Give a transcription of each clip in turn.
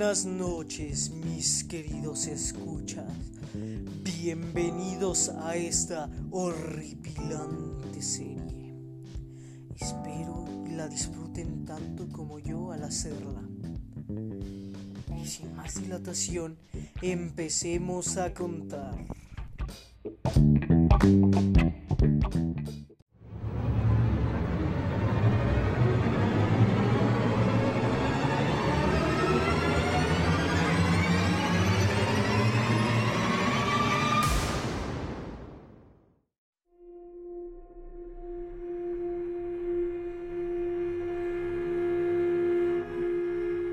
Buenas noches, mis queridos escuchas. Bienvenidos a esta horripilante serie. Espero la disfruten tanto como yo al hacerla. Y sin más dilatación, empecemos a contar.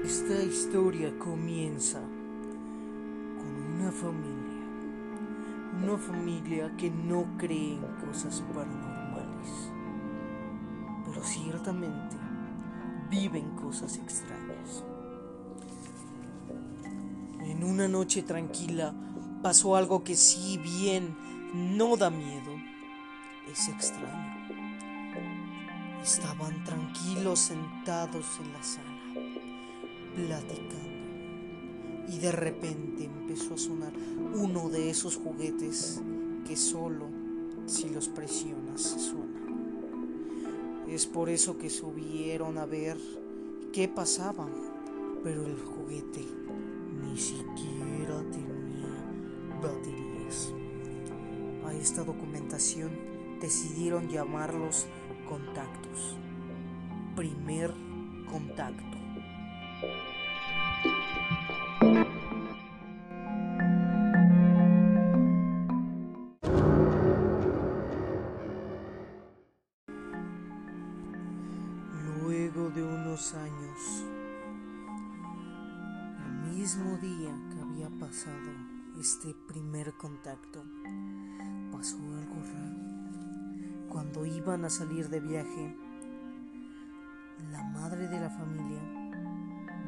Esta historia comienza con una familia, una familia que no cree en cosas paranormales, pero ciertamente viven cosas extrañas. En una noche tranquila pasó algo que si bien no da miedo, es extraño. Estaban tranquilos sentados en la sala platicando y de repente empezó a sonar uno de esos juguetes que solo si los presionas suenan. Es por eso que subieron a ver qué pasaba, pero el juguete ni siquiera tenía baterías. A esta documentación decidieron llamarlos contactos. Primer contacto. Luego de unos años, el mismo día que había pasado este primer contacto, pasó algo raro. Cuando iban a salir de viaje, la madre de la familia,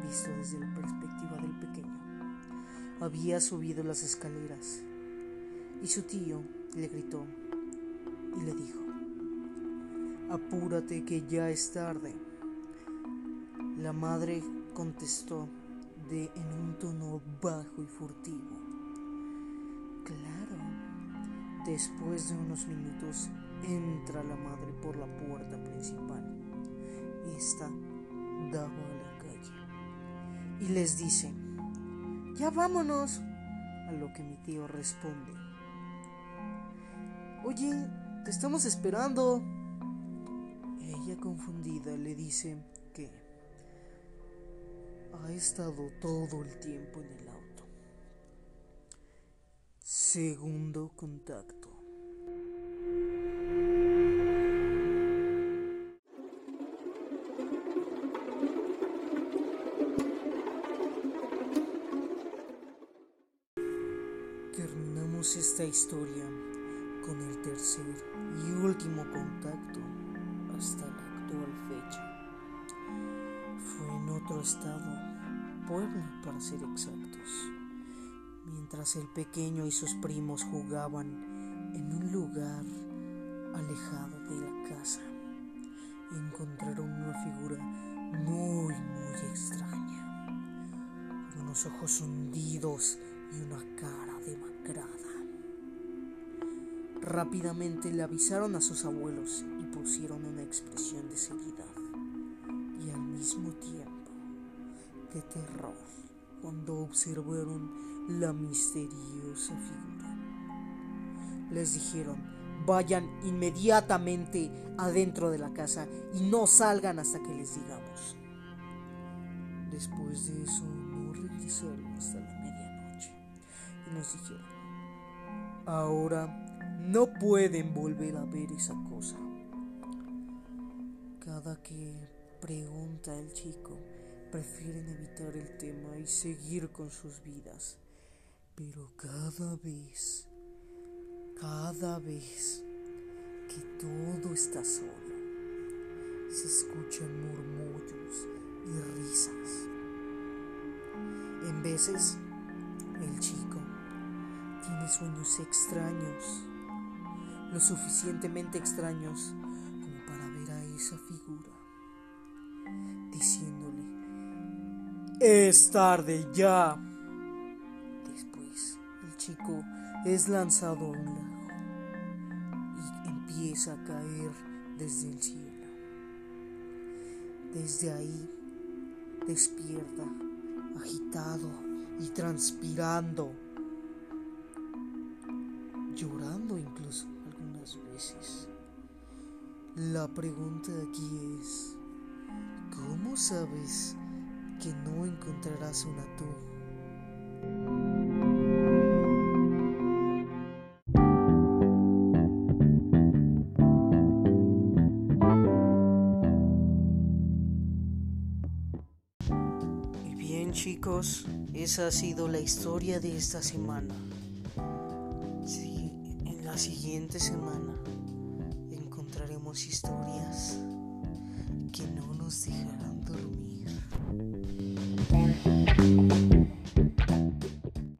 visto desde la perspectiva del pequeño, había subido las escaleras y su tío le gritó y le dijo, apúrate que ya es tarde. La madre contestó de en un tono bajo y furtivo. Claro. Después de unos minutos entra la madre por la puerta principal. Esta daba. Y les dice, ya vámonos. A lo que mi tío responde, oye, te estamos esperando. Ella confundida le dice que ha estado todo el tiempo en el auto. Segundo contacto. Esta historia con el tercer y último contacto hasta la actual fecha. Fue en otro estado, Puebla para ser exactos, mientras el pequeño y sus primos jugaban en un lugar alejado de la casa. Encontraron una figura muy, muy extraña, con unos ojos hundidos y una cara demacrada. Rápidamente le avisaron a sus abuelos y pusieron una expresión de seriedad y al mismo tiempo de terror cuando observaron la misteriosa figura. Les dijeron, vayan inmediatamente adentro de la casa y no salgan hasta que les digamos. Después de eso no regresaron hasta la medianoche y nos dijeron, ahora no pueden volver a ver esa cosa. Cada que pregunta el chico, prefieren evitar el tema y seguir con sus vidas. Pero cada vez, cada vez que todo está solo, se escuchan murmullos y risas. En veces, el chico tiene sueños extraños, lo suficientemente extraños como para ver a esa figura, diciéndole Es tarde ya. Después, el chico es lanzado a un lago y empieza a caer desde el cielo. Desde ahí despierta, agitado y transpirando, La pregunta aquí es, ¿cómo sabes que no encontrarás una tú? chicos, esa ha sido la historia de esta semana. Sí, en la siguiente semana encontraremos historias que no nos dejarán dormir.